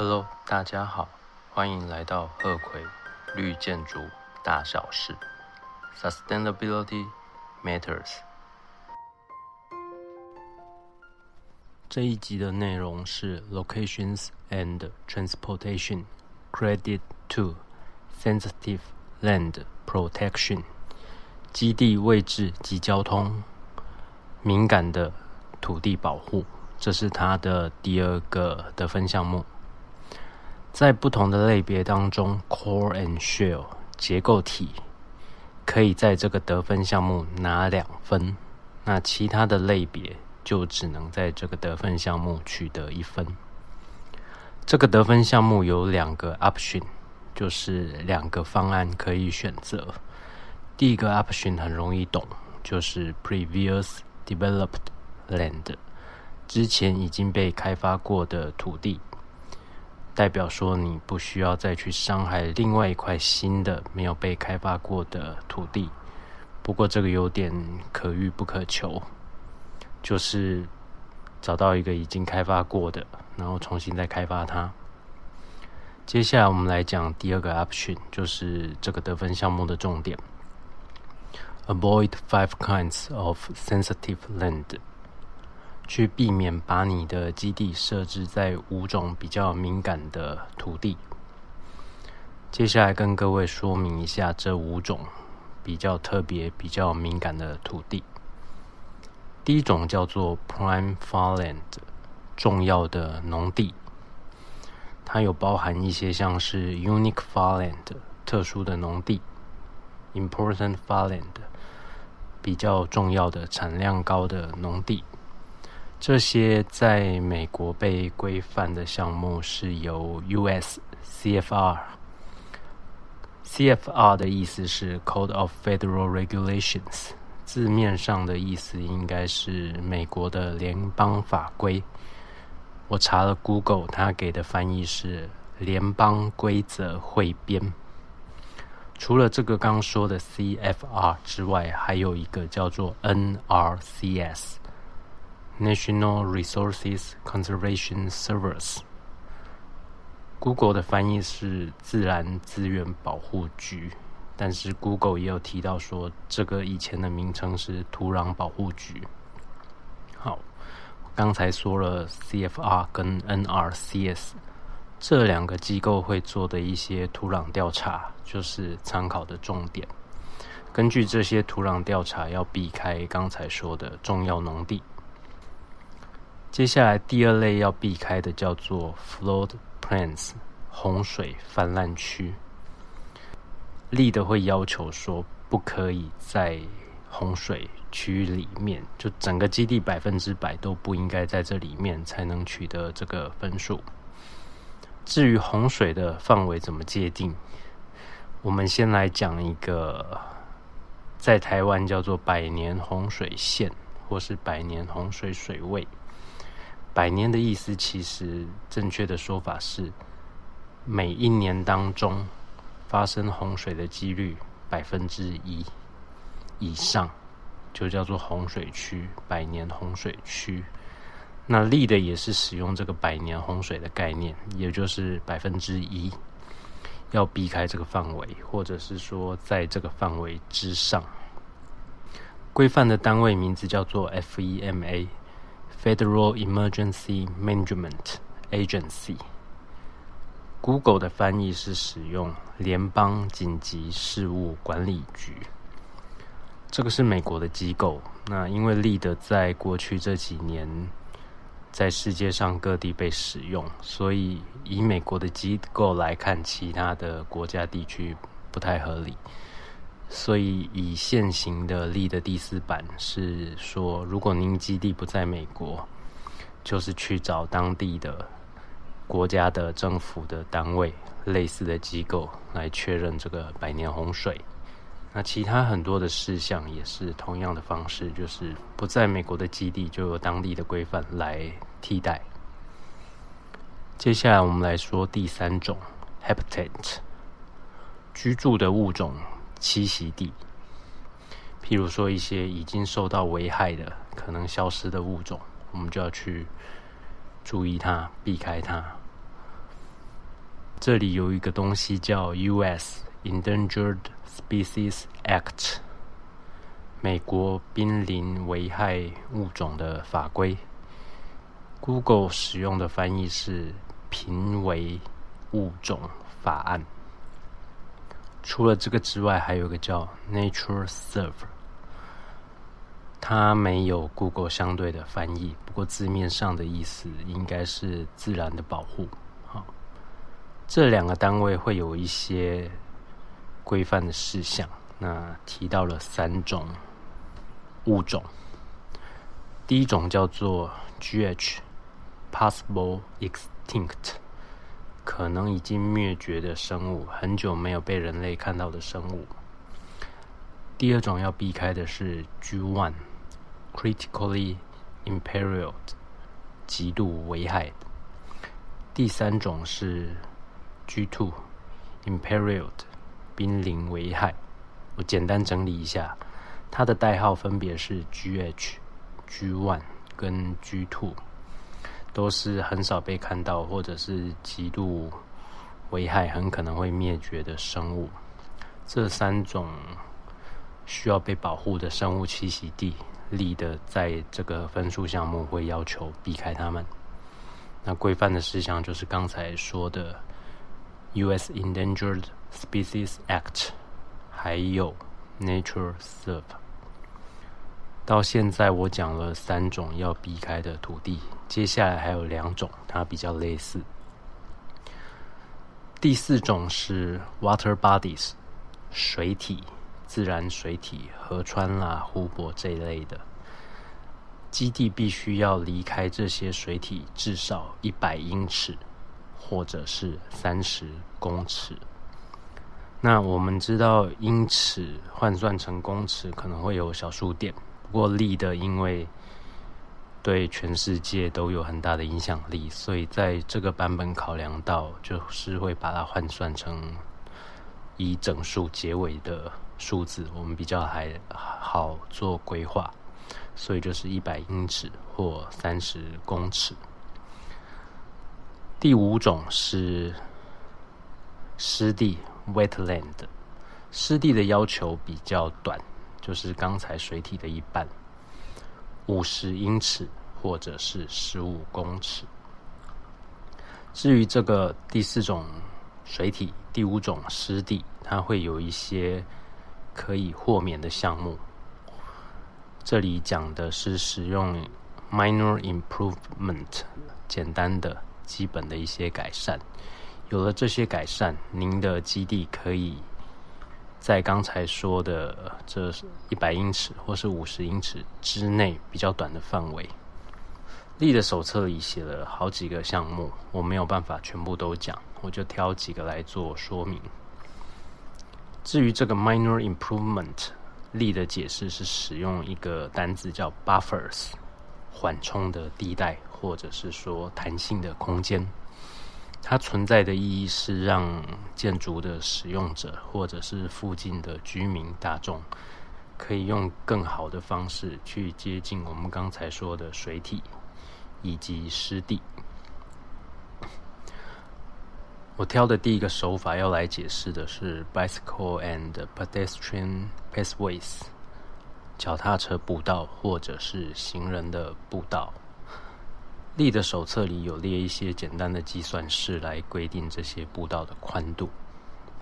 Hello，大家好，欢迎来到鹤葵绿建筑大小事，Sustainability Matters。这一集的内容是 Locations and Transportation Credit to Sensitive Land Protection，基地位置及交通敏感的土地保护，这是它的第二个得分项目。在不同的类别当中，Core and Shell 结构体可以在这个得分项目拿两分，那其他的类别就只能在这个得分项目取得一分。这个得分项目有两个 option，就是两个方案可以选择。第一个 option 很容易懂，就是 previous developed land，之前已经被开发过的土地。代表说你不需要再去伤害另外一块新的没有被开发过的土地。不过这个有点可遇不可求，就是找到一个已经开发过的，然后重新再开发它。接下来我们来讲第二个 option，就是这个得分项目的重点：avoid five kinds of sensitive land。去避免把你的基地设置在五种比较敏感的土地。接下来跟各位说明一下这五种比较特别、比较敏感的土地。第一种叫做 Prime Farmland，重要的农地，它有包含一些像是 Unique Farmland，特殊的农地；Important Farmland，比较重要的、产量高的农地。这些在美国被规范的项目是由 U.S. CFR。CFR 的意思是 Code of Federal Regulations，字面上的意思应该是美国的联邦法规。我查了 Google，它给的翻译是联邦规则汇编。除了这个刚说的 CFR 之外，还有一个叫做 NRCS。National Resources Conservation Service，Google 的翻译是自然资源保护局，但是 Google 也有提到说，这个以前的名称是土壤保护局。好，刚才说了 CFR 跟 NRCS 这两个机构会做的一些土壤调查，就是参考的重点。根据这些土壤调查，要避开刚才说的重要农地。接下来第二类要避开的叫做 flood plains 洪水泛滥区。立的会要求说，不可以在洪水区域里面，就整个基地百分之百都不应该在这里面才能取得这个分数。至于洪水的范围怎么界定，我们先来讲一个，在台湾叫做百年洪水线，或是百年洪水水位。百年的意思，其实正确的说法是，每一年当中发生洪水的几率百分之一以上，就叫做洪水区，百年洪水区。那立的也是使用这个百年洪水的概念，也就是百分之一，要避开这个范围，或者是说在这个范围之上。规范的单位名字叫做 FEMA。Federal Emergency Management Agency。Google 的翻译是使用联邦紧急事务管理局。这个是美国的机构。那因为 LEAD 在过去这几年在世界上各地被使用，所以以美国的机构来看，其他的国家地区不太合理。所以，以现行的例的第四版是说，如果您基地不在美国，就是去找当地的国家的政府的单位、类似的机构来确认这个百年洪水。那其他很多的事项也是同样的方式，就是不在美国的基地就由当地的规范来替代。接下来我们来说第三种 habitat 居住的物种。栖息地，譬如说一些已经受到危害的、可能消失的物种，我们就要去注意它、避开它。这里有一个东西叫 U.S. Endangered Species Act，美国濒临危害物种的法规。Google 使用的翻译是濒危物种法案。除了这个之外，还有个叫 Nature Serve，它没有 Google 相对的翻译，不过字面上的意思应该是自然的保护。好，这两个单位会有一些规范的事项。那提到了三种物种，第一种叫做 GH。Possible extinct，可能已经灭绝的生物，很久没有被人类看到的生物。第二种要避开的是 G one，critically impaired，极度危害。第三种是 G two，impaired，濒临危害。我简单整理一下，它的代号分别是 GH、G one 跟 G two。都是很少被看到，或者是极度危害、很可能会灭绝的生物。这三种需要被保护的生物栖息地，立的在这个分数项目会要求避开它们。那规范的事项就是刚才说的 U.S. Endangered Species Act，还有 Nature Serve。到现在我讲了三种要避开的土地，接下来还有两种，它比较类似。第四种是 water bodies，水体、自然水体、河川啦、湖泊这一类的基地，必须要离开这些水体至少一百英尺，或者是三十公尺。那我们知道英尺换算成公尺可能会有小数点。不过力的，因为对全世界都有很大的影响力，所以在这个版本考量到，就是会把它换算成以整数结尾的数字，我们比较还好做规划，所以就是一百英尺或三十公尺。第五种是湿地 （wetland），湿地的要求比较短。就是刚才水体的一半，五十英尺或者是十五公尺。至于这个第四种水体，第五种湿地，它会有一些可以豁免的项目。这里讲的是使用 minor improvement，简单的、基本的一些改善。有了这些改善，您的基地可以。在刚才说的这一百英尺或是五十英尺之内比较短的范围，力的手册里写了好几个项目，我没有办法全部都讲，我就挑几个来做说明。至于这个 minor improvement，力的解释是使用一个单字叫 buffers，缓冲的地带，或者是说弹性的空间。它存在的意义是让建筑的使用者或者是附近的居民大众，可以用更好的方式去接近我们刚才说的水体以及湿地。我挑的第一个手法要来解释的是 bicycle and pedestrian pathways，脚踏车步道或者是行人的步道。力的手册里有列一些简单的计算式来规定这些步道的宽度，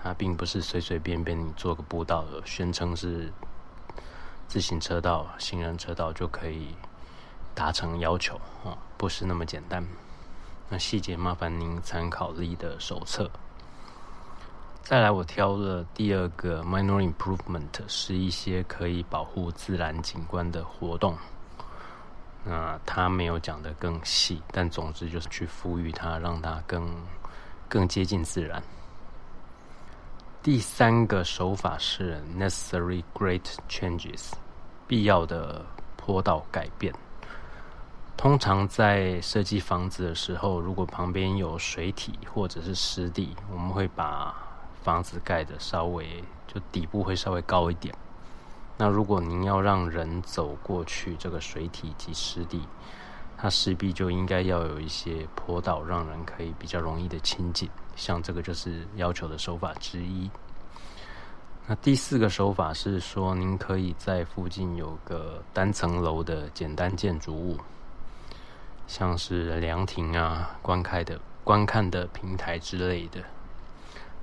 它并不是随随便便你做个步道，宣称是自行车道、行人车道就可以达成要求啊，不是那么简单。那细节麻烦您参考力的手册。再来，我挑了第二个 minor improvement，是一些可以保护自然景观的活动。那他没有讲的更细，但总之就是去赋予它，让它更更接近自然。第三个手法是 necessary great changes，必要的坡道改变。通常在设计房子的时候，如果旁边有水体或者是湿地，我们会把房子盖的稍微就底部会稍微高一点。那如果您要让人走过去这个水体及湿地，它势必就应该要有一些坡道，让人可以比较容易的亲近。像这个就是要求的手法之一。那第四个手法是说，您可以在附近有个单层楼的简单建筑物，像是凉亭啊、观看的观看的平台之类的。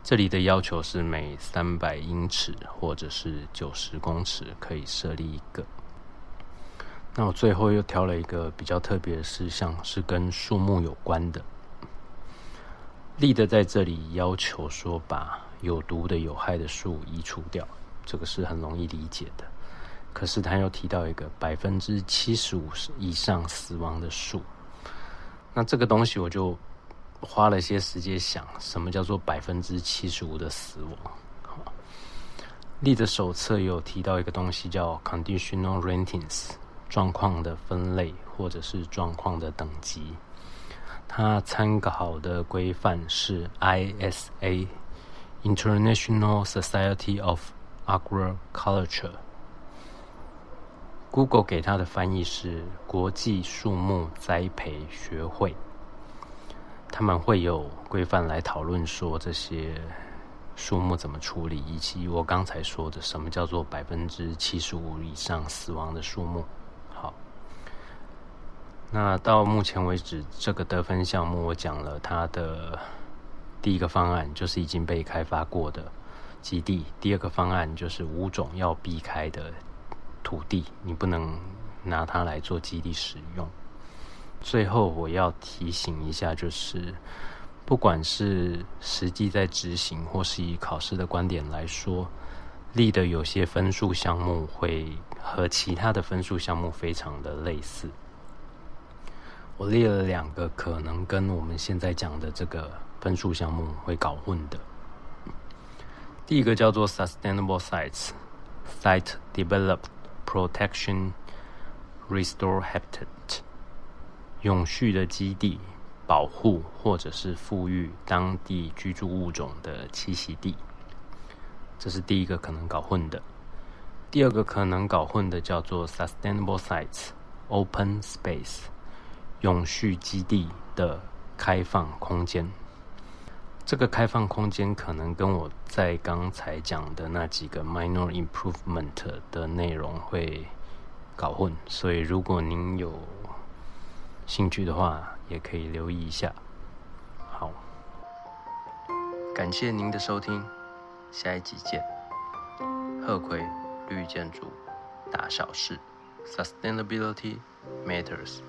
这里的要求是每三百英尺或者是九十公尺可以设立一个。那我最后又挑了一个比较特别的事项，是跟树木有关的。立的在这里要求说，把有毒的、有害的树移除掉，这个是很容易理解的。可是他又提到一个百分之七十五以上死亡的树，那这个东西我就。花了些时间想，什么叫做百分之七十五的死亡？例的手册有提到一个东西叫 conditional ratings，状况的分类或者是状况的等级。它参考的规范是 ISA International Society of Agriculture。Google 给它的翻译是国际树木栽培学会。他们会有规范来讨论说这些树木怎么处理，以及我刚才说的什么叫做百分之七十五以上死亡的树木。好，那到目前为止，这个得分项目我讲了它的第一个方案，就是已经被开发过的基地；第二个方案就是五种要避开的土地，你不能拿它来做基地使用。最后，我要提醒一下，就是不管是实际在执行，或是以考试的观点来说，立的有些分数项目会和其他的分数项目非常的类似。我列了两个可能跟我们现在讲的这个分数项目会搞混的。第一个叫做 Sustainable Sites，Site Develop Protection Restore Habitat。永续的基地保护，或者是富裕当地居住物种的栖息地，这是第一个可能搞混的。第二个可能搞混的叫做 sustainable sites open space，永续基地的开放空间。这个开放空间可能跟我在刚才讲的那几个 minor improvement 的内容会搞混，所以如果您有。兴趣的话，也可以留意一下。好，感谢您的收听，下一集见。贺葵绿建筑，大小事，Sustainability matters。